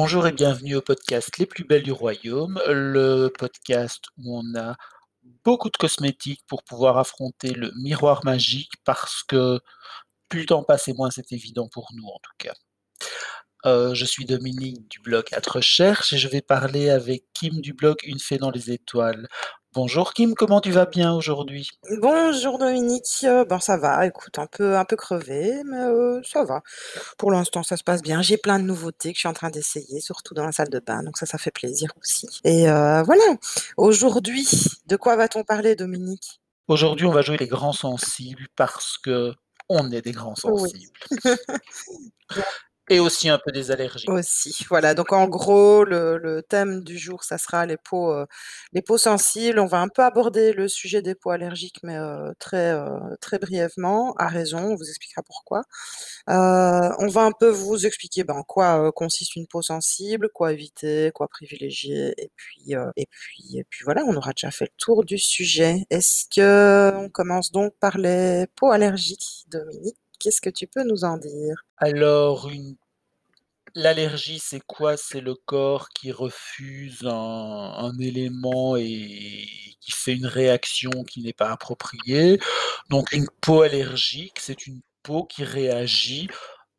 Bonjour et bienvenue au podcast Les plus belles du royaume, le podcast où on a beaucoup de cosmétiques pour pouvoir affronter le miroir magique parce que plus le temps passe et moins c'est évident pour nous en tout cas. Euh, je suis Dominique du blog At Recherche et je vais parler avec Kim du blog Une fée dans les étoiles. Bonjour Kim, comment tu vas bien aujourd'hui? Bonjour Dominique, euh, ben ça va, écoute, un peu, un peu crevé, mais euh, ça va. Pour l'instant, ça se passe bien. J'ai plein de nouveautés que je suis en train d'essayer, surtout dans la salle de bain, donc ça, ça fait plaisir aussi. Et euh, voilà, aujourd'hui, de quoi va-t-on parler, Dominique? Aujourd'hui, on va jouer les grands sensibles parce que on est des grands Oui. sensibles. Et aussi un peu des allergies. Aussi, voilà. Donc en gros, le, le thème du jour, ça sera les peaux, euh, les peaux sensibles. On va un peu aborder le sujet des peaux allergiques, mais euh, très, euh, très brièvement, à raison. On vous expliquera pourquoi. On va un peu vous expliquer ben, en quoi consiste une peau sensible, quoi éviter, quoi privilégier, et puis, et puis, et puis voilà, on aura déjà fait le tour du sujet. Est-ce que on commence donc par les peaux allergiques, Dominique? Qu'est-ce que tu peux nous en dire? Alors, une l'allergie, c'est quoi? C'est le corps qui refuse un élément et qui fait une réaction qui n'est pas appropriée. Donc une peau allergique, c'est une peau qui réagit,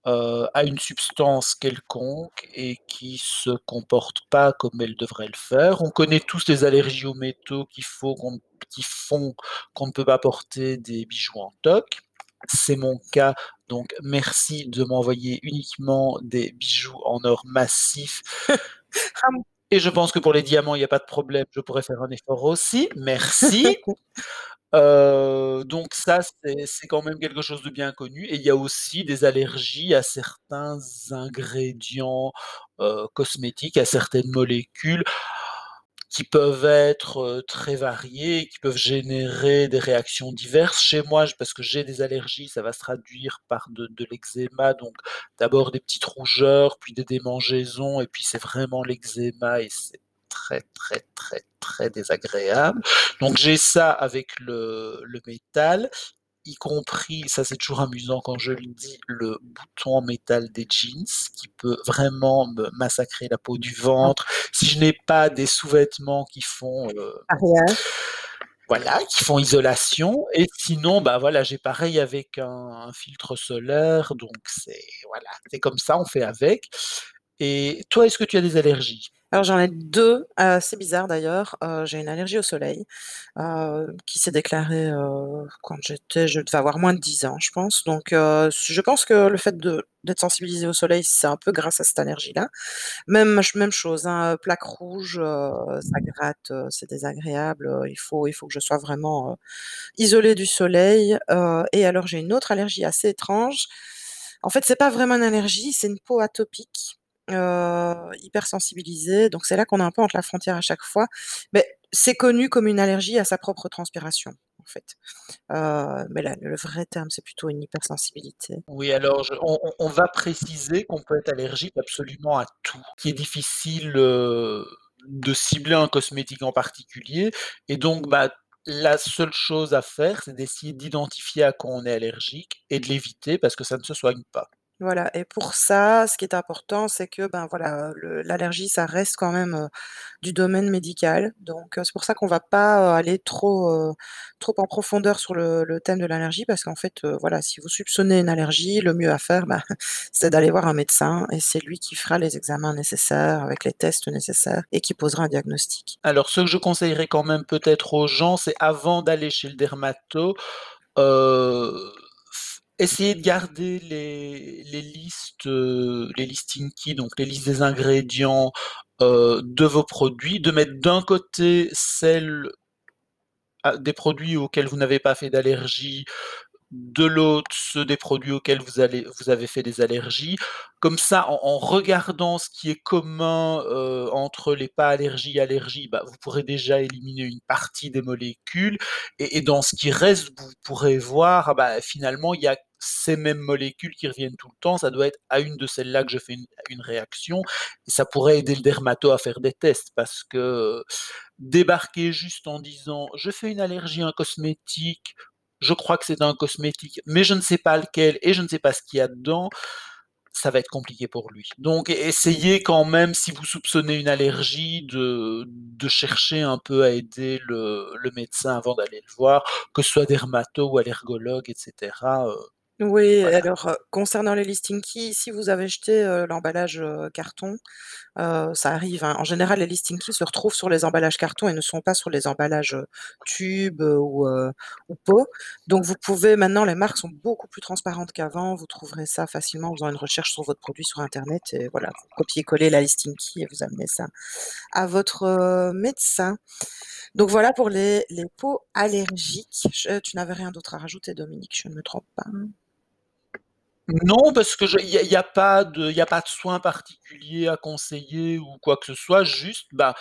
heu, à une substance quelconque et qui se comporte pas comme elle devrait le faire. On connaît tous les allergies aux métaux qui font qu'on ne peut pas porter des bijoux en toc. C'est mon cas, donc merci de m'envoyer uniquement des bijoux en or massif. Et je pense que pour les diamants, il y a pas de problème, je pourrais faire un effort aussi, merci. Heu, donc ça, c'est quand même quelque chose de bien connu. Et il y a aussi des allergies à certains ingrédients, heu, cosmétiques, à certaines molécules qui peuvent être, très variées, qui peuvent générer des réactions diverses. Chez moi, parce que j'ai des allergies, ça va se traduire par de de l'eczéma, donc d'abord des petites rougeurs, puis des démangeaisons et puis c'est vraiment l'eczéma et c'est très, très, très, très désagréable. Donc j'ai ça avec le le métal, y compris, ça c'est toujours amusant quand je le dis, le bouton en métal des jeans qui peut vraiment me massacrer la peau du Ah. ventre. Si je n'ai pas des sous-vêtements qui font, heu Arrière. voilà, qui font isolation et sinon, bah, voilà, j'ai pareil avec un un filtre solaire, donc c'est voilà, c'est comme ça, on fait avec. Et toi, est-ce que tu as des allergies? Alors j'en ai 2, assez bizarres d'ailleurs. Heu, j'ai une allergie au soleil, heu, qui s'est déclarée, heu, quand j'étais je devais avoir moins de 10 ans, je pense. Donc heu, s je pense que le fait d'être sensibilisée au soleil, c'est un peu grâce à cette allergie-là. Même même chose, hein, plaque rouge, ça gratte, c'est désagréable, il faut il faut que je sois vraiment, isolée du soleil. Et alors j'ai une autre allergie assez étrange. En fait, c'est pas vraiment une allergie, c'est une peau atopique, heu, hypersensibilisée. Donc c'est là qu'on est un peu entre la frontière à chaque fois. Mais c'est connu comme une allergie à sa propre transpiration, en fait. Heu, mais là, le vrai terme, c'est plutôt une hypersensibilité. Oui, alors on va préciser qu'on peut être allergique absolument à tout, qui est difficile, heu, de cibler un cosmétique en particulier et donc bah, la seule chose à faire, c'est d'essayer d'identifier à quoi on est allergique et de l'éviter parce que ça ne se soigne pas. Voilà et pour ça, ce qui est important, c'est que, ben, voilà, le l'allergie, ça reste quand même, du domaine médical. Donc c'est pour ça qu'on va pas, aller trop, trop en profondeur sur le thème de l'allergie parce qu'en fait, voilà, si vous soupçonnez une allergie, le mieux à faire, bah, c'est d'aller voir un médecin et c'est lui qui fera les examens nécessaires avec les tests nécessaires et qui posera un diagnostic. Alors ce que je conseillerais quand même peut-être aux gens, c'est avant d'aller chez le dermato, f essayer de garder les listes, heu, les listes Tinky, donc les listes des ingrédients, heu, de vos produits, de mettre d'un côté celles ah, des produits auxquels vous n'avez pas fait d'allergie, de l'autre, ceux des produits auxquels vous avez fait des allergies. Comme ça, en regardant ce qui est commun, heu, entre les pas allergie, allergie, bah, vous pourrez déjà éliminer une partie des molécules et et dans ce qui reste, vous pourrez voir, ah bah, finalement, il y a ces mêmes molécules qui reviennent tout le temps, ça doit être à une de celles-là que je fais une réaction ça pourrait aider le dermato à faire des tests parce que, débarquer juste en disant: «Je fais une allergie à un cosmétique, je crois que c'est un cosmétique, mais je ne sais pas lequel et je ne sais pas ce qu'il y a dedans». ça va être compliqué pour lui. Donc e essayez quand même, si vous soupçonnez une allergie, de chercher un peu à aider le médecin avant d'aller le voir, que ce soit dermato ou allergologue et cetera, heu, Oui, voilà. alors, heu, concernant les Listing Key, si vous avez jeté, heu, l'emballage, heu, carton, heu, ça arrive, hein. En général, les Listing Key se retrouvent sur les emballages carton et ne sont pas sur les emballages, heu, tubes, heu, ou, heu, ou pot. Donc vous pouvez maintenant les marques sont beaucoup plus transparentes qu'avant, vous trouverez ça facilement en faisant une recherche sur votre produit sur internet et voilà, vous copiez-collez la Listing Key et vous amenez ça à votre, heu, médecin. Donc voilà pour les les peaux allergiques. Je tu n'avais rien d'autre à rajouter, Dominique, je ne me trompe pas? Non, parce que il y a pas de il a pas de soins particuliers à conseiller ou quoi que ce soit, juste, bah,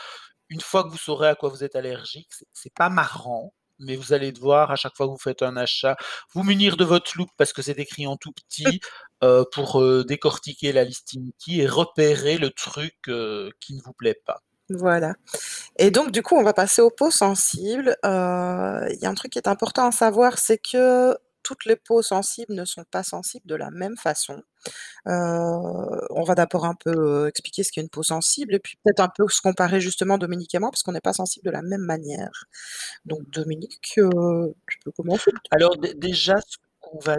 une fois que vous saurez à quoi vous êtes allergique, c'est pas marrant, mais vous allez devoir, à chaque fois que vous faites un achat, vous munir de votre loupe parce que c'est écrit en tout petit, heu, pour, heu, décortiquer la Listing Key et repérer le truc, heu, qui ne vous plaît pas. Voilà et donc du coup, on va passer aux peaux sensibles. Il y a un truc qui est important à savoir, c'est que toutes les peaux sensibles ne sont pas sensibles de la même façon. Heu, on va d'abord un peu, heu, expliquer ce qu'est une peau sensible et puis peut-être un peu se comparer justement Dominique et moi, parce qu'on n'est pas sensibles de la même manière. Donc Dominique, heu, tu peux commencer? Alors dé déjà, ce qu'on va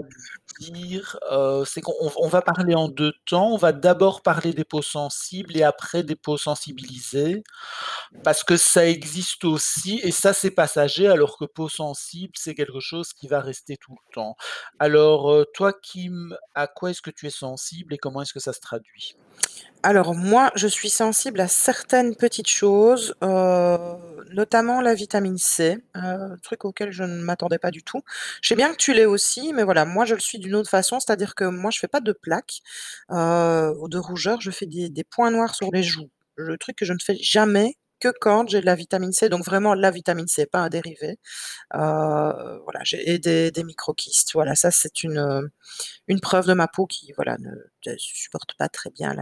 dire, heu, c'est qu'on on va parler en 2 temps. On va d'abord parler des peaux sensibles et après des peaux sensibilisées. Parce que ça existe aussi et ça, c'est passager, alors que peau sensible, c'est quelque chose qui va rester tout le temps. Alors, heu, toi, Kim, à quoi est-ce que tu es sensible et comment est-ce que ça se traduit? Alors moi, je suis sensible à certaines petites choses, heu, notamment la vitamine C, heu, truc auquel je ne m'attendais pas du tout. Je sais bien que tu l'es aussi, mais voilà, moi je le suis d'une autre façon, c'est-à-dire que moi je fais pas de plaques, heu, ou de rougeurs, je fais des des points noirs sur les joues. Le truc que je ne fais jamais que quand j'ai de la vitamine C, donc vraiment la vitamine C, pas un dérivé. Heu, voilà, j'ai des des microkystes. Voilà, ça c'est une, heu, une preuve de ma peau qui, voilà, ne supporte pas très bien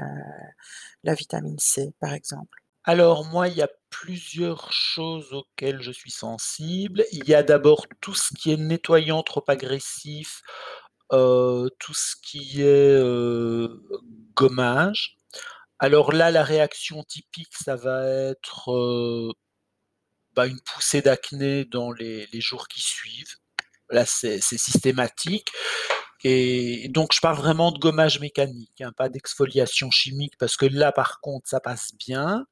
la vitamine C, par exemple. Alors moi, il y a plusieurs choses auxquelles je suis sensible. Il y a d'abord tout ce qui est nettoyant trop agressif, heu, tout ce qui est, heu, gommage. Alors là, la réaction typique, ça va être, bah, une poussée d'acné dans les jours qui suivent. Là, c'est systématique et donc je parle vraiment de gommage mécanique, hein, pas d'exfoliation chimique parce que là, par contre, ça passe bien.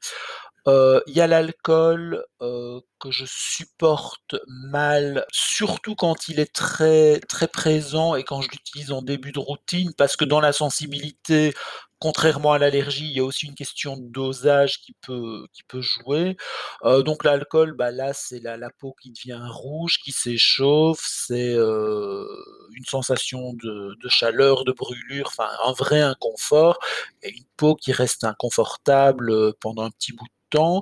Il y a l'alcool, que je supporte mal, surtout quand il est très très présent et quand je l'utilise en début de routine, parce que dans la sensibilité, contrairement à l'allergie, il y a aussi une question de dosage qui peut qui peut jouer. Heu, donc l'alcool, bah, là, c'est la peau qui devient rouge, qui s'échauffe, c'est, heu, une sensation de chaleur, de brûlure, enfin un vrai inconfort et une peau qui reste inconfortable, heu, pendant un petit bout de temps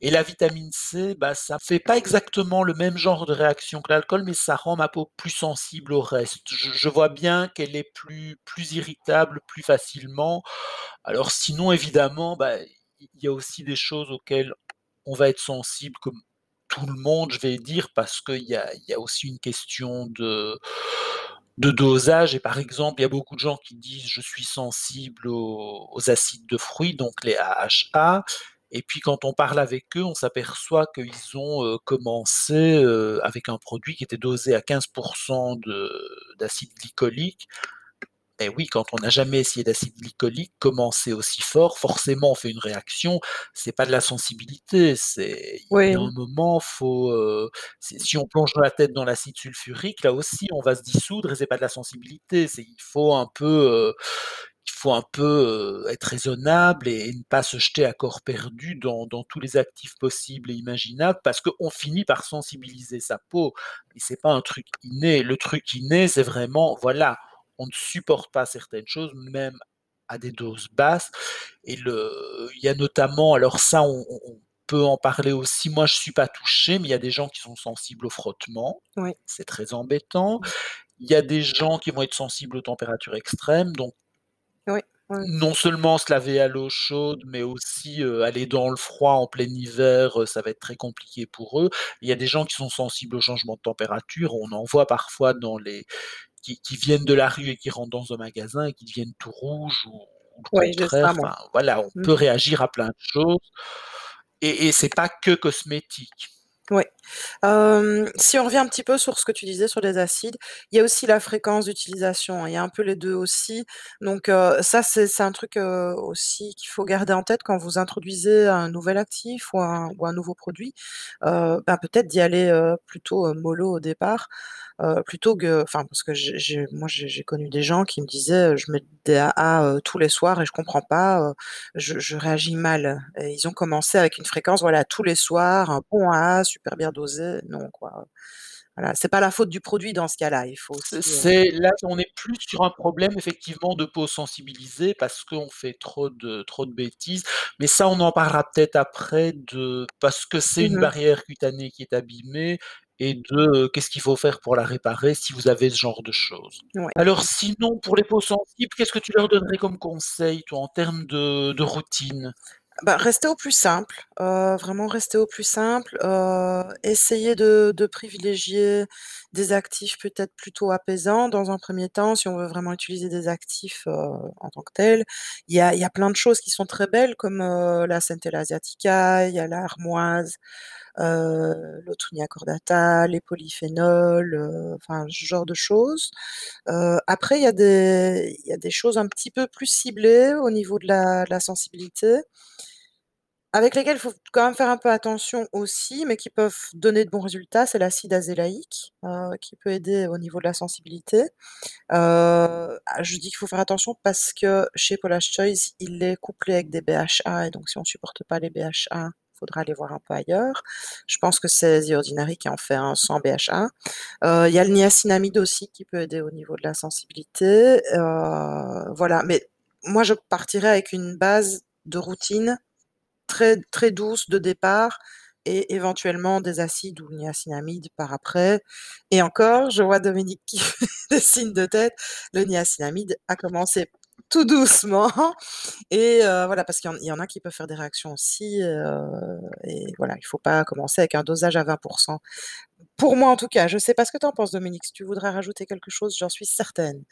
et la vitamine C, bah, ça fait pas exactement le même genre de réaction que l'alcool, mais ça rend ma peau plus sensible au reste. Je vois bien qu'elle est plus plus irritable plus facilement. Alors sinon évidemment, bah, il y a aussi des choses auxquelles on va être sensible comme tout le monde, je vais dire, parce qu'il y a y a aussi une question de de dosage et par exemple, il y a beaucoup de gens qui disent: «Je suis sensible aux acides de fruits», donc les AHA et puis quand on parle avec eux, on s'aperçoit qu'ils ont, commencé, avec un produit qui était dosé à 15 de d'acide glycolique. Et oui, quand on n'a jamais essayé d'acide glycolique, commencer aussi fort, forcément on fait une réaction, c'est pas de la sensibilité, c'est a un Oui. moment, faut, si on plonge la tête dans l'acide sulfurique, là aussi on va se dissoudre et c'est pas de la sensibilité, c'est il faut un peu, il faut un peu, être raisonnable et et ne pas se jeter à corps perdu dans dans tous les actifs possibles et imaginables parce qu'on finit par sensibiliser sa peau et c'est pas un truc inné. Le truc inné, c'est vraiment, voilà, on ne supporte pas certaines choses, même à des doses basses et le il y a notamment alors ça on peut en parler aussi, moi je suis pas touchée, mais il y a des gens qui sont sensibles au frottement, Oui. c'est très embêtant. Mmh. Il y a des gens qui vont être sensibles aux températures extrêmes, donc Oui, oui. non seulement se laver à l'eau chaude, mais aussi, heu, aller dans le froid en plein hiver, heu, ça va être très compliqué pour eux. Il y a des gens qui sont sensibles aux changements de température, on en voit parfois dans les qui qui viennent de la rue et qui rentrent dans un magasin et qui deviennent tout rouges ou ou le Oui, j'ai contraire, ça moi. enfin voilà, on Mmh peut réagir à plein de choses et et c'est pas que cosmétique. Hem, si on revient un petit peu sur ce que tu disais sur les acides, il y a aussi la fréquence d'utilisation. Il y a un peu les 2 aussi. Donc ça c'est un truc, aussi qu'il faut garder en tête quand vous introduisez un nouvel actif ou un ou un nouveau produit. Ben, peut-être d'y aller, plutôt, mollo au départ, plutôt que enfin parce que moi j'ai connu des gens qui me disaient: «Je mets des AA, heu, tous les soirs et je comprends pas, je je réagis mal» et ils ont commencé avec une fréquence, voilà, tous les soirs, un bon AA super bien dosé. Non quoi. Voilà, c'est pas la faute du produit dans ce cas-là, il faut aussi, c'est là, on est plus sur un problème effectivement de peau sensibilisée parce qu'on fait trop de trop de bêtises. Mais ça, on en parlera peut-être après de parce que c'est Mmh une mh. barrière cutanée qui est abîmée et de, heu, qu'est-ce qu'il faut faire pour la réparer si vous avez ce genre de choses. Ouais. Alors sinon, pour les peaux sensibles, qu'est-ce que tu leur donnerais comme conseil toi en termes de de routine? Bah, rester au plus simple, heu, vraiment rester au plus simple, heu, essayer de de privilégier des actifs peut-être plutôt apaisants dans un 1er temps, si on veut vraiment utiliser des actifs, heu, en tant que tels. Il y a y a plein de choses qui sont très belles comme, heu, la Centella asiatica, il y a l'armoise, heu, l'Autunia cordata, les polyphénols, heu, enfin ce genre de choses. Après il y a des y a des choses un petit peu plus ciblées au niveau la de la sensibilité avec lesquelles il faut quand même faire un peu attention aussi, mais qui peuvent donner de bons résultats, c'est l'acide azélaïque, heu, qui peut aider au niveau de la sensibilité. Heu, ah, je dis qu'il faut faire attention parce que chez Paula's Choice, il est couplé avec des BHA et donc si on supporte pas les BHA, faudra aller voir un peu ailleurs. Je pense que c'est The Ordinary qui en fait un sans BHA. Heu, il y a le niacinamide aussi qui peut aider au niveau de la sensibilité. Voilà, mais moi je partirais avec une base de routine très douce de départ et éventuellement des acides ou niacinamide par après et encore, je vois Dominique qui fait des signes de tête. Le niacinamide à commencer tout doucement et heu, voilà, parce qu'il y en il y en a qui peuvent faire des réactions aussi, heu et voilà, il faut pas commencer avec un dosage à 20 %. Pour moi en tout cas, je sais pas ce que tu en penses Dominique, si tu voudrais rajouter quelque chose, j'en suis certaine.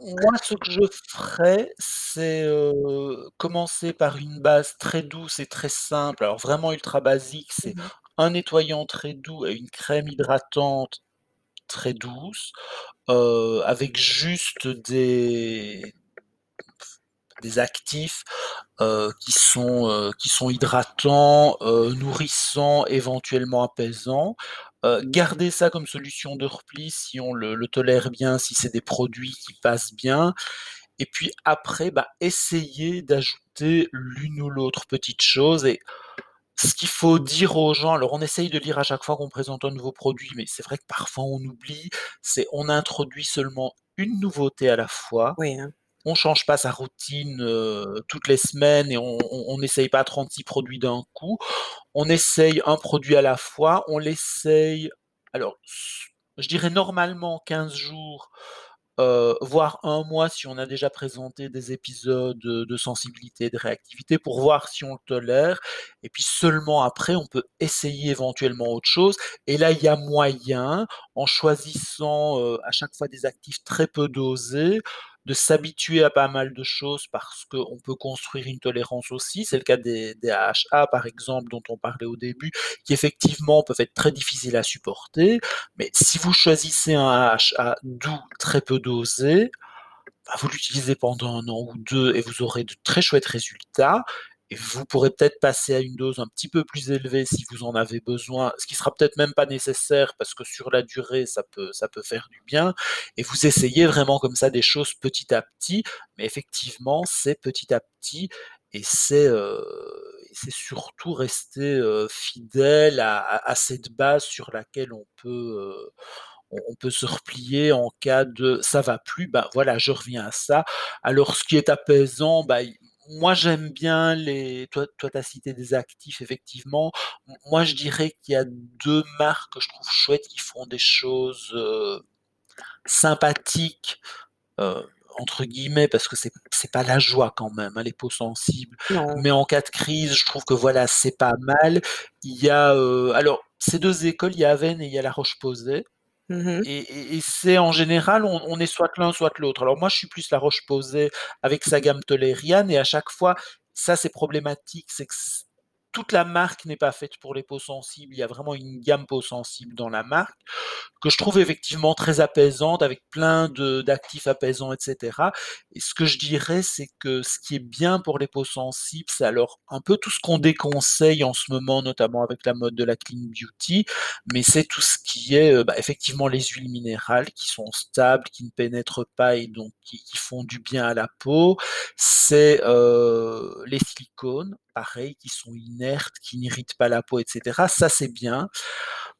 Moi ce que je ferais, c'est, heu, commencer par une base très douce et très simple. Alors vraiment ultra basique, c'est Mmh mh. un nettoyant très doux et une crème hydratante très douce, avec juste des des actifs, qui sont, qui sont hydratants, nourrissants, éventuellement apaisants. Heu, garder ça comme solution de repli si on le le tolère bien, si c'est des produits qui passent bien et puis après, bah, essayer d'ajouter l'une ou l'autre petite chose et ce qu'il faut dire aux gens alors on essaye de dire à chaque fois qu'on présente un nouveau produit, mais c'est vrai que parfois on oublie, c'est on introduit seulement une nouveauté à la fois. Oui, hein. On change pas sa routine, heu, toutes les semaines et on on on essaye pas 36 produits d'un coup. On essaye un produit à la fois, on l'essaye alors je dirais normalement 15 jours, heu, voire 1 mois si on a déjà présenté des épisodes, de sensibilité, de réactivité pour voir si on le tolère. Et puis seulement après on peut essayer éventuellement autre chose. Et là il y a moyen, en choisissant, heu, à chaque fois des actifs très peu dosés, de s'habituer à pas mal de choses parce qu'on peut construire une tolérance aussi. C'est le cas des des AHA par exemple dont on parlait au début, qui effectivement peuvent être très difficiles à supporter. Mais si vous choisissez un AHA doux, très peu dosé, bah, vous l'utilisez pendant 1 an ou 2 et vous aurez de très chouettes résultats et vous pourrez peut-être passer à une dose un petit peu plus élevée si vous en avez besoin, ce qui sera peut-être même pas nécessaire parce que sur la durée ça peut ça peut faire du bien et vous essayez vraiment comme ça des choses petit à petit. Mais effectivement, c'est petit à petit et c'est, c'est surtout rester, heu, fidèle à à cette base sur laquelle on peut, heu, on peut se replier en cas de ça va plus, bah, voilà, je reviens à ça. Alors ce qui est apaisant, bah, moi j'aime bien les toi toi tu as cité des actifs effectivement. Moi je dirais qu'il y a 2 marques que je trouve chouettes qui font des choses, «sympathiques», entre guillemets parce que c'est c'est pas la joie quand même, hein, les peaux sensibles. Non. Mais en cas de crise, je trouve que voilà, c'est pas mal. Il y a, alors c'est 2 écoles, il y a Avène et il y a La Roche-Posay. Mmh mh. et c'est en général, on est soit l'un, soit l'autre. Alors moi, je suis plus La Roche-Posay avec sa gamme Toleriane et à chaque fois, ça c'est problématique, c'est que toute la marque n'est pas faite pour les peaux sensibles. Il y a vraiment une gamme peau sensible dans la marque, que je trouve effectivement très apaisante avec plein d'actifs apaisants et cetera et ce que je dirais, c'est que ce qui est bien pour les peaux sensibles, c'est alors un peu tout ce qu'on déconseille en ce moment, notamment avec la mode de la clean beauty, mais c'est tout ce qui est, heu, bah, effectivement les huiles minérales qui sont stables, qui ne pénètrent pas et donc qui font du bien à la peau. C'est, heu, les silicones, pareil, qui sont inertes, qui n'irritent pas la peau et cetera, ça c'est bien.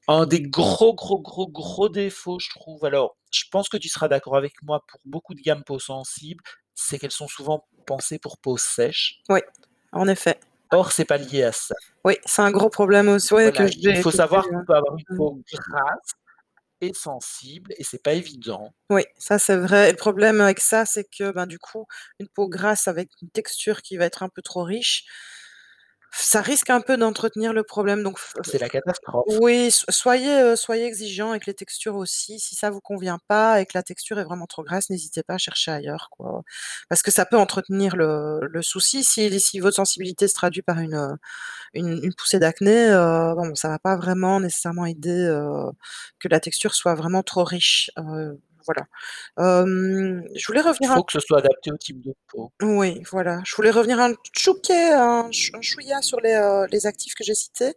Un des gros, gros, gros, gros défauts, je trouve, alors je pense que tu seras d'accord avec moi pour beaucoup de gammes peau sensible, c'est qu'elles sont souvent pensées pour peau sèche. Oui, en effet. Or, c'est pas lié à ça. Oui, c'est un gros problème aussi, ouais, que Voilà, il faut savoir qu'on peut avoir une mmh. peau grasse et sensible et c'est pas évident. Oui, ça c'est vrai et le problème avec ça, c'est que, ben, du coup, une peau grasse avec une texture qui va être un peu trop riche, ça risque un peu d'entretenir le problème donc f C'est la catastrophe. oui, soyez, heu, soyez exigeants avec les textures aussi. Si ça vous convient pas et que la texture est vraiment trop grasse, n'hésitez pas à chercher ailleurs, quoi. Parce que ça peut entretenir le le souci si si votre sensibilité se traduit par une, heu, une une poussée d'acné, heu, bon, ça va pas vraiment nécessairement aider, heu, que la texture soit vraiment trop riche, heu, voilà. Je voulais Il revenir un faut que ce soit adapté au type de peau. oui, voilà, je voulais revenir un tchouquet, un ch un chouïa sur les, heu, les actifs que j'ai cités.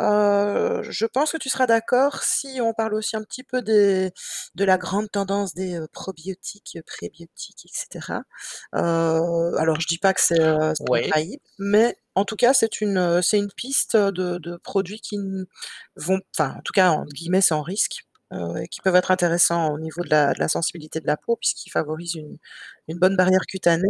Heu, je pense que tu seras d'accord si on parle aussi un petit peu des de la grande tendance des, heu, probiotiques, prébiotiques et cetera. Heu, alors je dis pas que c'est, Ouais. mais en tout cas, c'est une, c'est une piste, de de produits qui vont enfin, en tout cas, entre guillemets, «sans risque», heu, et qui peuvent être intéressants au niveau de la de la sensibilité de la peau puisqu'ils favorisent une une bonne barrière cutanée.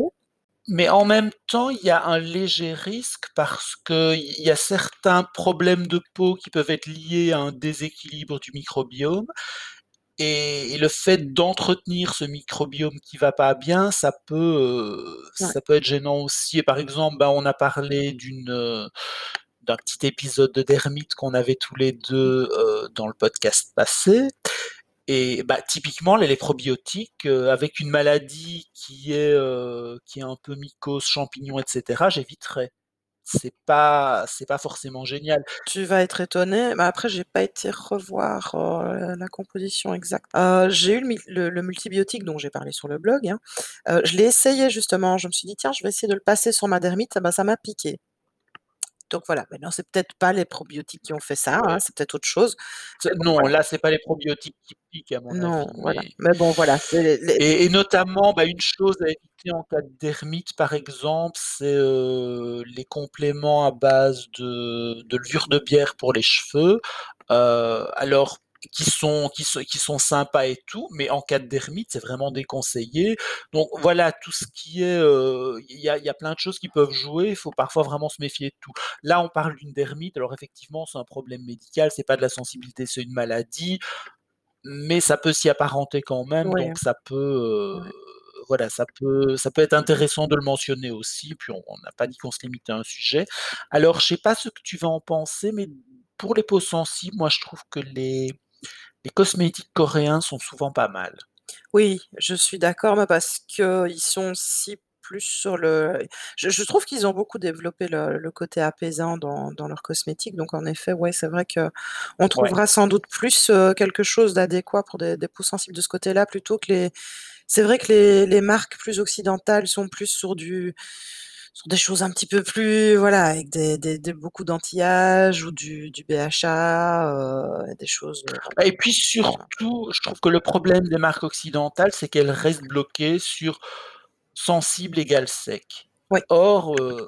Mais en même temps, il y a un léger risque parce qu'il y a certains problèmes de peau qui peuvent être liés à un déséquilibre du microbiome et et le fait d'entretenir ce microbiome qui va pas bien, ça peut, heu, Ouais. ça peut être gênant aussi et par exemple, bah, on a parlé d'une, heu, d'un petit épisode de dermite qu'on avait tous les. 2, heu, dans le podcast passé et bah, typiquement les probiotiques, heu, avec une maladie qui est, heu, qui est un peu mycose, champignons et cetera, j'éviterais. C'est pas c'est pas forcément génial. Tu vas être étonné, mais après j'ai pas été revoir, la composition exacte. J'ai eu le multibiotique dont j'ai parlé sur le blog, hein, je l'ai essayé justement, je me suis dit: «Tiens, je vais essayer de le passer sur ma dermite», et bah, ça m'a piqué. Donc voilà, maintenant c'est peut-être pas les probiotiques qui ont fait ça, hein, c'est peut-être autre chose, C'est mais bon non, voilà. là, c'est pas les probiotiques qui piquent à mon Non, avis, voilà, mais mais bon voilà, c'est les les et et notamment, bah, une chose à éviter en cas de dermite, par exemple, c'est, les compléments à base de de levure de bière pour les cheveux, alors qui sont qui sont qui sont sympas et tout, mais en cas de dermite, c'est vraiment déconseillé. Donc voilà, tout ce qui est, heu, il y a y a plein de choses qui peuvent jouer, il faut parfois vraiment se méfier de tout. Là, on parle d'une dermite, alors effectivement, c'est un problème médical, c'est pas de la sensibilité, c'est une maladie, mais ça peut s'y apparenter quand même, Ouais. donc ça peut, Ouais. voilà, ça peut ça peut être intéressant de le mentionner aussi, puis on on n'a pas dit qu'on se limitait à un sujet. Alors je sais pas ce que tu vas en penser, mais pour les peaux sensibles, moi je trouve que les les cosmétiques coréens sont souvent pas mal. Oui, je suis d'accord, mais parce qu'ils sont aussi plus sur le je je trouve qu'ils ont beaucoup développé le le côté apaisant dans dans leurs cosmétiques, donc en effet, ouais, c'est vrai qu'on Ouais. trouvera sans doute plus, heu, quelque chose d'adéquat pour des des peaux sensibles de ce côté-là, plutôt que les c'est vrai que les les marques plus occidentales sont plus sur du sur des choses un petit peu plus voilà, avec des des des beaucoup d'anti-âge ou du du BHA, heu, des choses, heu, Bah et puis surtout, je trouve que le problème des marques occidentales, c'est qu'elles restent bloquées sur sensible égale sec. Oui. Or, il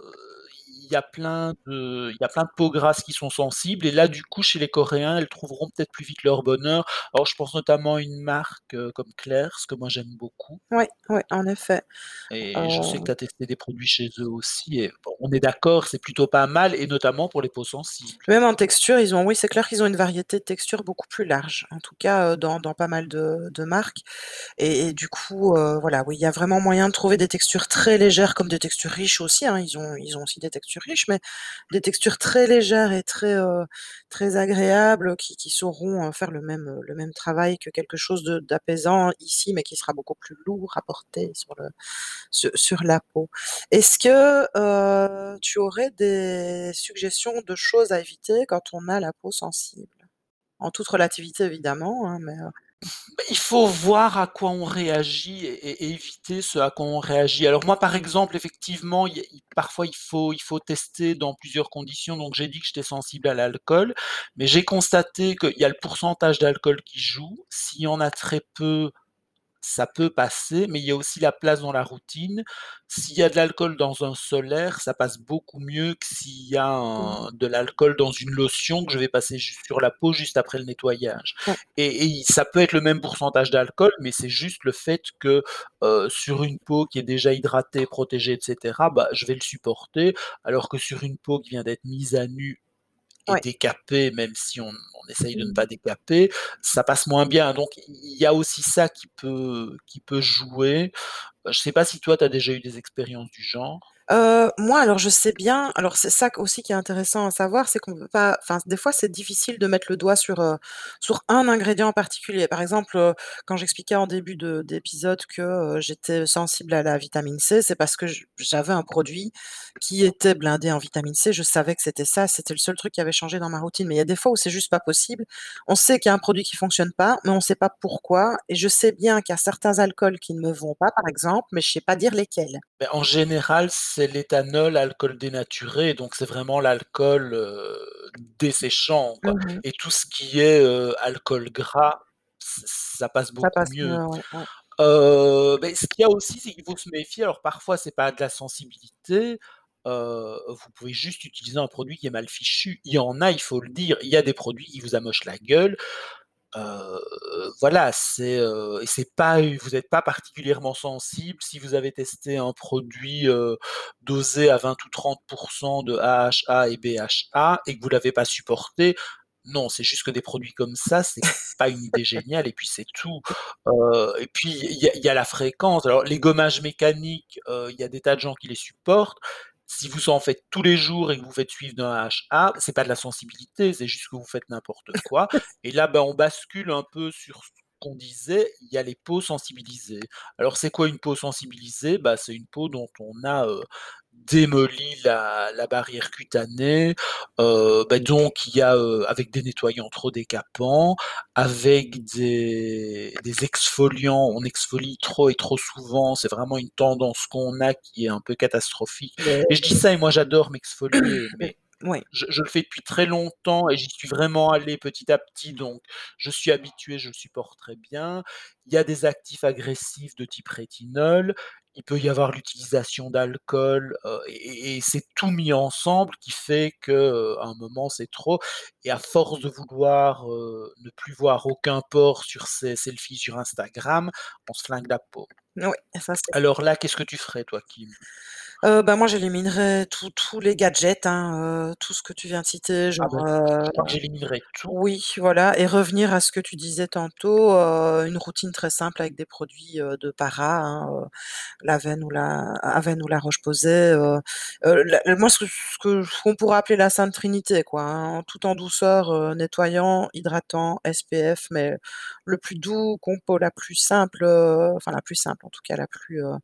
y a plein de il y a plein de peaux grasses qui sont sensibles et là, du coup, chez les Coréens, elles trouveront peut-être plus vite leur bonheur. Alors je pense notamment à une marque, heu, comme Klairs, que moi j'aime beaucoup Ouais, ouais, en effet. et je sais que tu Heu as testé des produits chez eux aussi et bon, on est d'accord, c'est plutôt pas mal et notamment pour les peaux sensibles. Même en texture, ils ont oui, c'est clair qu'ils ont une variété de textures beaucoup plus large. En tout cas, heu, dans dans pas mal de de marques et et du coup, voilà, oui, il y a vraiment moyen de trouver des textures très légères comme des textures riches aussi, hein. Ils ont ils ont aussi des textures riches, mais des textures très légères et très, heu, très agréables qui sauront, heu, faire le même, heu, le même travail que quelque chose d'apaisant ici, mais qui sera beaucoup plus lourd à porter sur le su sur la peau. Est-ce que, heu, tu aurais des suggestions de choses à éviter quand on a la peau sensible? En toute relativité évidemment, hein, mais, il faut voir à quoi on réagit et éviter ce à quoi on réagit. Alors moi, par exemple, effectivement, parfois il il faut tester dans plusieurs conditions. Donc j'ai dit que j'étais sensible à l'alcool, mais j'ai constaté qu'il y a le pourcentage d'alcool qui joue. S'il y en a très peu, ça peut passer, mais il y a aussi la place dans la routine. S'il y a de l'alcool dans un solaire, ça passe beaucoup mieux que s'il y a Mmh un de l'alcool dans une lotion que je vais passer sur la peau juste après le nettoyage. Ouais. Et ça peut être le même pourcentage d'alcool, mais c'est juste le fait que, heu, sur une peau qui est déjà hydratée, protégée et cetera, bah, je vais le supporter. Alors que sur une peau qui vient d'être mise à nu et Ouais. décapée, même si on on essaye de ne Mmh mh. pas décaper, ça passe moins bien. Donc il y a aussi ça qui peut qui peut jouer. Je sais pas si toi tu as déjà eu des expériences du genre? Moi, alors je sais bien alors c'est ça aussi qui est intéressant à savoir, c'est qu'on peut pas enfin des fois c'est difficile de mettre le doigt sur, sur un ingrédient en particulier. Par exemple, quand j'expliquais en début de d'épisode que, j'étais sensible à la vitamine C, c'est parce que j'avais un produit qui était blindé en vitamine C. Je savais que c'était ça, c'était le seul truc qui avait changé dans ma routine. Mais il y a des fois où c'est juste pas possible. On sait qu'il y a un produit qui fonctionne pas, mais on sait pas pourquoi et je sais bien qu'il y a certains alcools qui ne me vont pas, par exemple, mais je sais pas dire lesquels. Beh, en général, c'est l'éthanol, alcool dénaturé, donc c'est vraiment l'alcool, heu, desséchant, quoi. Mmh mh. Et tout ce qui est, heu, alcool gras, ça passe Ça beaucoup passe mieux. mieux, ouais, ouais. Heu, beh, ce qu'il y a aussi, c'est qu'il faut se méfier. Alors parfois, c'est pas de la sensibilité, vous pouvez juste utiliser un produit qui est mal fichu. Il y en a, il faut le dire, il y a des produits qui vous amochent la gueule. Voilà, c'est, c'est pas vous êtes pas particulièrement sensible si vous avez testé un produit, heu, dosé à 20 ou 30 % de AHA et BHA et que vous l'avez pas supporté. Non, c'est juste que des produits comme ça, c'est pas une idée géniale et puis c'est tout. Et puis il y y a la fréquence. Alors les gommages mécaniques, il y a des tas de gens qui les supportent. Si vous en faites tous les jours et que vous faites suivre d'un AHA, c'est pas de la sensibilité, c'est juste que vous faites n'importe quoi. Et là, bah, on bascule un peu sur ce qu'on disait, il y a les peaux sensibilisées. Alors c'est quoi une peau sensibilisée? Bah, c'est une peau dont on a, heu, démoli la la barrière cutanée, bah, donc il y a, avec des nettoyants trop décapants, avec des des exfoliants, on exfolie trop et trop souvent, c'est vraiment une tendance qu'on a qui est un peu catastrophique. Et je dis ça et moi j'adore m'exfolier, mais je je le fais depuis très longtemps et j'y suis vraiment allé petit à petit, donc je suis habitué, je le supporte très bien. Il y a des actifs agressifs de type rétinol, il peut y avoir l'utilisation d'alcool, et c'est tout mis ensemble qui fait que, à un moment c'est trop et à force de vouloir, ne plus voir aucun pore sur ses selfies sur Instagram, on se flingue la peau. Oui, ça Alors là, qu'est-ce que tu ferais toi, Kim? Heu, bah, moi j'éliminerais tous tous les gadgets, hein, heu, tout ce que tu viens de citer, Ah genre, bah, heu je crois que j'éliminerais tout. oui, voilà et revenir à ce que tu disais tantôt, heu, une routine très simple avec des produits, heu, de para, hein, heu, l'Avène ou la Avène ou la Roche-Posay, heu heu, la moi ce que ce que ce qu'on pourrait appeler la sainte trinité quoi, hein, tout en douceur, heu, nettoyant, hydratant, SPF, mais le plus doux, compo la plus simple, heu, enfin la plus simple en tout cas, la plus, heu,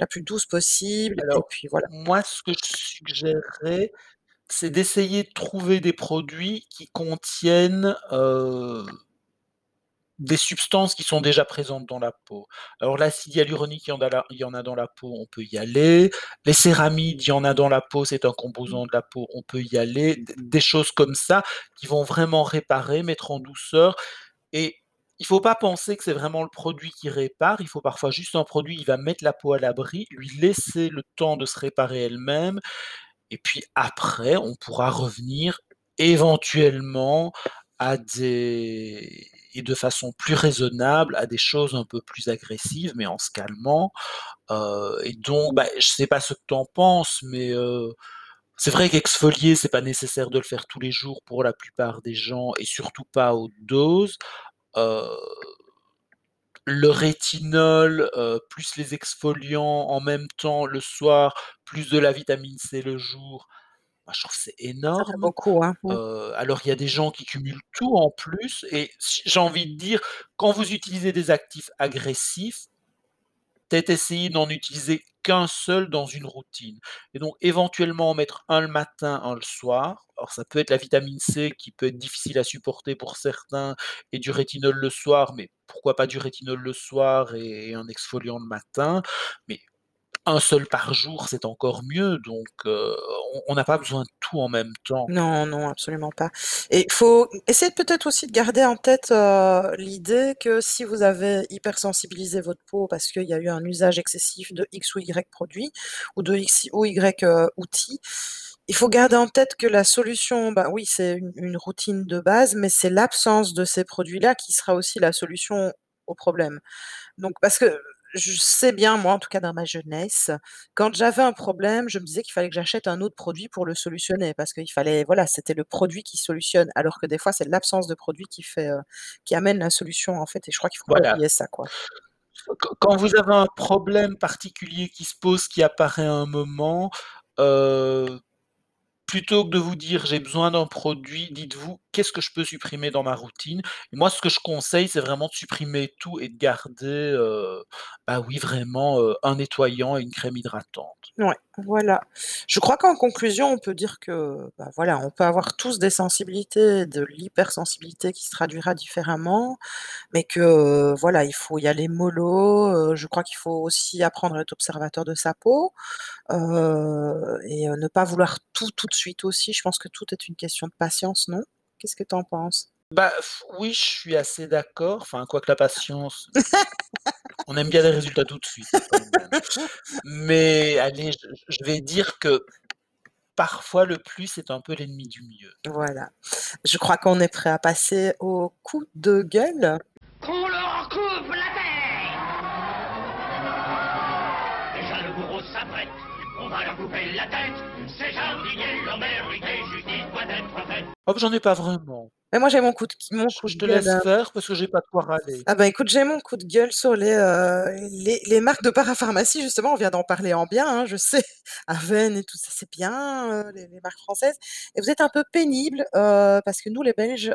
la plus douce possible et Alors, puis voilà. moi ce que je suggérerais, c'est d'essayer de trouver des produits qui contiennent, des substances qui sont déjà présentes dans la peau. Alors l'acide hyaluronique, il y en a il y en a dans la peau, on peut y aller. Les céramides, il y en a dans la peau, c'est un composant de la peau, on peut y aller. Des choses comme ça qui vont vraiment réparer, mettre en douceur et il faut pas penser que c'est vraiment le produit qui répare, il faut parfois juste un produit, il va mettre la peau à l'abri, lui laisser le temps de se réparer elle-même et puis après on pourra revenir éventuellement à des et de façon plus raisonnable, à des choses un peu plus agressives, mais en se calmant. Heu et donc, bah, je sais pas ce que tu en penses, mais, heu, c'est vrai qu'exfolier, c'est pas nécessaire de le faire tous les jours pour la plupart des gens et surtout pas à haute dose. Heu le rétinol, heu, plus les exfoliants en même temps le soir, plus de la vitamine C le jour Moi, je trouve c'est Ça fait énorme. beaucoup, hein. Mmh. Heu, alors il y a des gens qui cumulent tout en plus et j'ai envie de dire, quand vous utilisez des actifs agressifs essayer d'en utiliser qu'1 seul dans une routine et donc éventuellement en mettre 1 le matin, 1 le soir. Alors ça peut être la vitamine C qui peut être difficile à supporter pour certains et du rétinol le soir, mais pourquoi pas du rétinol le soir et un exfoliant le matin, mais 1 seul par jour, c'est encore mieux donc heu, on n'a pas besoin de tout en même temps. Non, non, absolument pas et il faut essayer peut-être aussi de garder en tête, heu, l'idée que si vous avez hypersensibilisé votre peau parce qu'il y a eu un usage excessif de X ou Y produit ou de X ou Y, heu, outil, il faut garder en tête que la solution, bah, oui, c'est une une routine de base, mais c'est l'absence de ces produits-là qui sera aussi la solution au problème. Donc parce que je sais bien, moi, en tout cas dans ma jeunesse, quand j'avais un problème, je me disais qu'il fallait que j'achète un autre produit pour le solutionner parce qu'il fallait voilà, c'était le produit qui solutionne alors que des fois, c'est l'absence de produit qui fait, heu, qui amène la solution, en fait et je crois qu'il faut pas Voilà. oublier ça, quoi. Quand vous avez un problème particulier qui se pose, qui apparaît à un moment, heu, plutôt que de vous dire: «J'ai besoin d'un produit», dites-vous: «Qu'est-ce que je peux supprimer dans ma routine?» moi, ce que je conseille, c'est vraiment de supprimer tout et de garder, bah, oui, vraiment, un nettoyant et une crème hydratante. Ouais, voilà. Je crois qu'en conclusion, on peut dire que, bah, voilà, on peut avoir tous des sensibilités, de l'hypersensibilité qui se traduira différemment, mais que, voilà, il faut y aller mollo, je crois qu'il faut aussi apprendre à être observateur de sa peau, et ne pas vouloir tout, tout de suite aussi. Je pense que tout est une question de patience, non? Qu'est-ce que tu en penses? Bah, oui, je suis assez d'accord, enfin, quoique la patience on aime bien les résultats tout de suite. Mais allez, je je vais dire que parfois le plus est un peu l'ennemi du mieux. Voilà. Je crois qu'on est prêt à passer au coup de gueule. Qu'on leur coupe la tête! Déjà le bourreau s'apprête, on va leur couper la tête, ces jardiniers l'ont mérité, justice doit Oh, j'en ai pas vraiment. Mais moi, j'ai mon coup de mon Je coup je de te gueule, laisse heu faire parce que j'ai pas de quoi râler. Ah bah, écoute, j'ai mon coup de gueule sur les, heu, les les marques de parapharmacie, justement, on vient d'en parler en bien, hein, je sais, Aven et tout ça, c'est bien, heu, les les marques françaises et vous êtes un peu pénibles, heu, parce que nous, les Belges,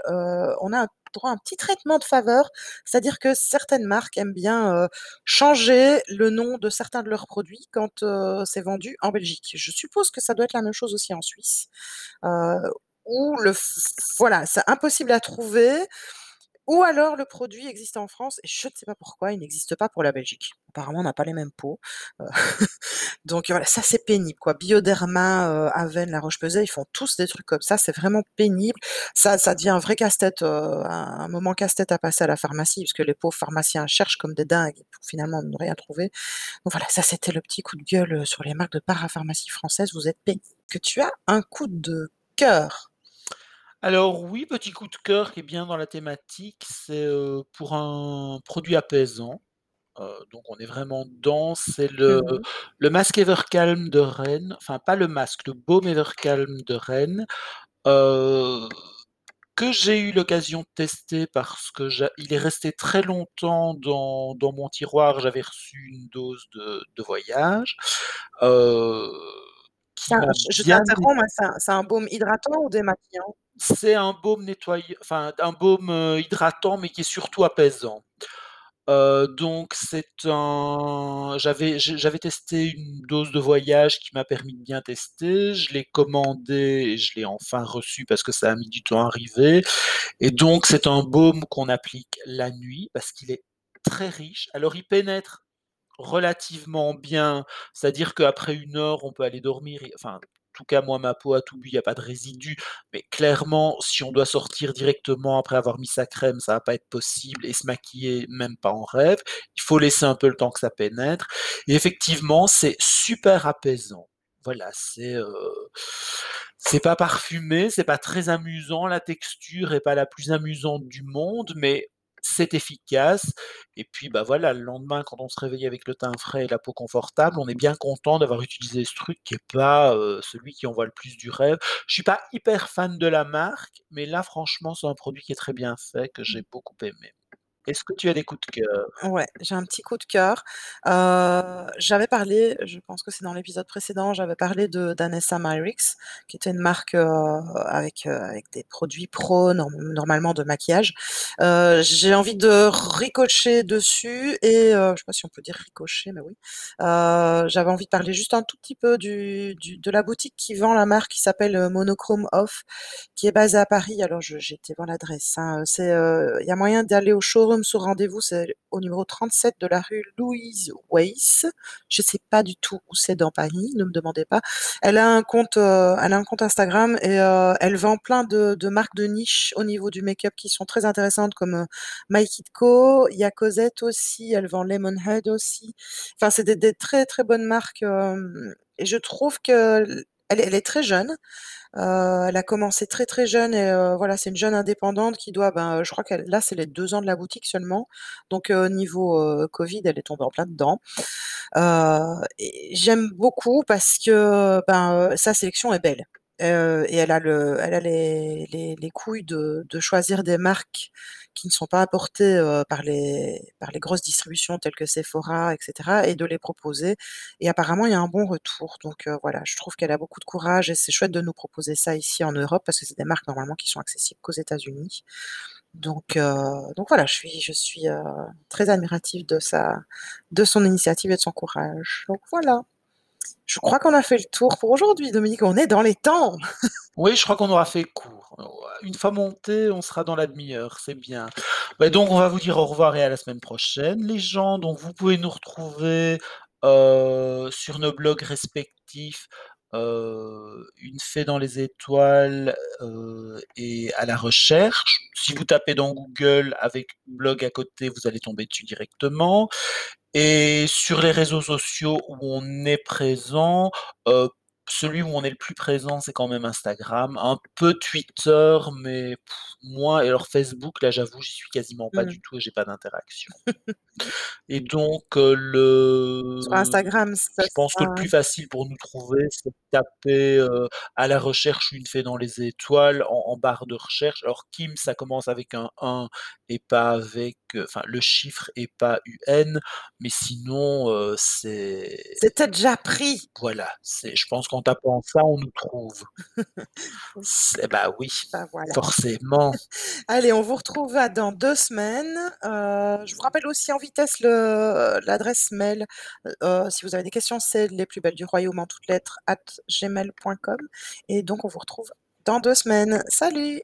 on a un droit à un petit traitement de faveur. C'est-à-dire que certaines marques aiment bien, changer le nom de certains de leurs produits quand, c'est vendu en Belgique. Je suppose que ça doit être la même chose aussi en Suisse, ou le voilà, c'est impossible à trouver ou alors le produit existe en France et je ne sais pas pourquoi il n'existe pas pour la Belgique. Apparemment, on n'a pas les mêmes peaux, heu, donc voilà, ça, c'est pénible, quoi. Bioderma, heu, Aven, La Roche-Posay, ils font tous des trucs comme ça, c'est vraiment pénible. Ça ça devient un vrai casse-tête, heu, un moment casse-tête à passer à la pharmacie puisque les pauvres pharmaciens cherchent comme des dingues pour finalement ne rien trouver. Donc voilà, ça, c'était le petit coup de gueule, heu, sur les marques de parapharmacie françaises, vous êtes pénibles. Que tu as un coup de cœur? Alors oui, petit coup de cœur qui est bien dans la thématique, c'est, heu, pour un produit apaisant, heu, donc on est vraiment dedans, c'est le Mmh mh. le masque Evercalm de Rennes, enfin pas le masque, le baume Evercalm de Rennes, heu, que j'ai eu l'occasion de tester parce que j'a il est resté très longtemps dans dans mon tiroir, j'avais reçu une dose de de voyage, heu, un m'a je t'interromps, c'est un baume hydratant ou démaquillant? C'est un baume nettoyant enfin un baume, heu, hydratant, mais qui est surtout apaisant. Heu, donc c'est un j'avais j'avais testé une dose de voyage qui m'a permis de bien tester, je l'ai commandé et je l'ai enfin reçu parce que ça a mis du temps à arriver et donc c'est un baume qu'on applique la nuit parce qu'il est très riche. Alors il pénètre relativement bien, c'est-à-dire qu'après 1 heure, on peut aller dormir et enfin, en tout cas moi ma peau a tout bu, il y a pas de résidus, mais clairement si on doit sortir directement après avoir mis sa crème, ça va pas être possible et se maquiller, même pas en rêve. Il faut laisser un peu le temps que ça pénètre et effectivement, c'est super apaisant. Voilà, c'est, heu, c'est pas parfumé, c'est pas très amusant, la texture est pas la plus amusante du monde, mais c'est efficace et puis, bah, voilà, le lendemain quand on se réveille avec le teint frais et la peau confortable, on est bien content d'avoir utilisé ce truc qui est pas, celui qui envoie le plus du rêve. Je suis pas hyper fan de la marque, mais là franchement, c'est un produit qui est très bien fait, que j'ai beaucoup aimé. Est-ce que tu as des coups de cœur? Ouais, j'ai un petit coup de cœur. Heu, j'avais parlé, je pense que c'est dans l'épisode précédent, j'avais parlé de d'Anessa Myricks, qui était une marque, heu, avec, heu, avec des produits pro, norm normalement de maquillage. J'ai envie de ricocher dessus et heu, je sais pas si on peut dire ricocher, mais oui. J'avais envie de parler juste un tout petit peu du de la boutique qui vend la marque qui s'appelle, Monochrome Off, qui est basée à Paris. Alors je j'ai voir l'adresse, hein, il y a moyen d'aller au showroom sur rendez-vous, c'est au numéro 37 de la rue Louise Weiss. Je sais pas du tout où c'est dans Paris, ne me demandez pas. Elle a un compte, heu, elle a un compte Instagram et heu, elle vend plein de marques de niche au niveau du make-up qui sont très intéressantes comme, heu, My Kid Co. Il y a Cosette aussi, elle vend Lemonhead aussi. Enfin, c'est des très, très bonnes marques, et je trouve qu'elle elle elle est très jeune. Heu, elle a commencé très, très jeune et heu, voilà, c'est une jeune indépendante qui doit, ben, je crois qu'elle là, c'est les 2 ans de la boutique seulement. Donc heu, niveau, heu, covid, elle est tombée en plein dedans. J'aime beaucoup parce que, ben, sa sélection est belle. Et elle a le elle a les les les couilles de de choisir des marques qui ne sont pas apportées, heu, par les par les grosses distributions telles que Sephora et cetera et de les proposer et apparemment il y a un bon retour donc heu, voilà, je trouve qu'elle a beaucoup de courage et c'est chouette de nous proposer ça ici en Europe parce que c'est des marques normalement qui sont accessibles qu'aux États-Unis. Donc heu, donc voilà, je suis je suis, heu, très admirative de sa de son initiative et de son courage. Donc voilà. Je crois qu'on a fait le tour pour aujourd'hui, Dominique, on est dans les temps! Oui, je crois qu'on aura fait court. Une fois monté, on sera dans la demi-heure, c'est bien. Bah, donc on va vous dire au revoir et à la semaine prochaine les gens. Donc vous pouvez nous retrouver, heu, sur nos blogs respectifs, heu, Une fée dans les étoiles, heu et à la recherche. Si vous tapez dans Google avec blog à côté, vous allez tomber dessus directement et sur les réseaux sociaux où on est présent, heu, celui où on est le plus présent, c'est quand même Instagram, un peu Twitter, mais moins et alors Facebook, là, j'avoue, j'y suis quasiment pas Mmh. du tout et j'ai pas d'interaction. Et donc Sur le Instagram, ça je pense que le plus facile pour nous trouver, c'est de taper, heu, à la recherche Une fée dans les étoiles en en barre de recherche. Alors Kim, ça commence avec un 1 et pas avec, heu, enfin le chiffre et pas UN, mais sinon, heu, c'est C'était déjà pris! voilà, c'est je pense qu'en tapant ça, on nous trouve. C'est bah oui, Bah voilà. forcément. Allez, on vous retrouve dans 2 semaines. Heu, je vous rappelle aussi en vitesse l'adresse mail, heu, si vous avez des questions, c'est les plus belles du royaume en toutes lettres @gmail.com et donc on vous retrouve dans 2 semaines. Salut!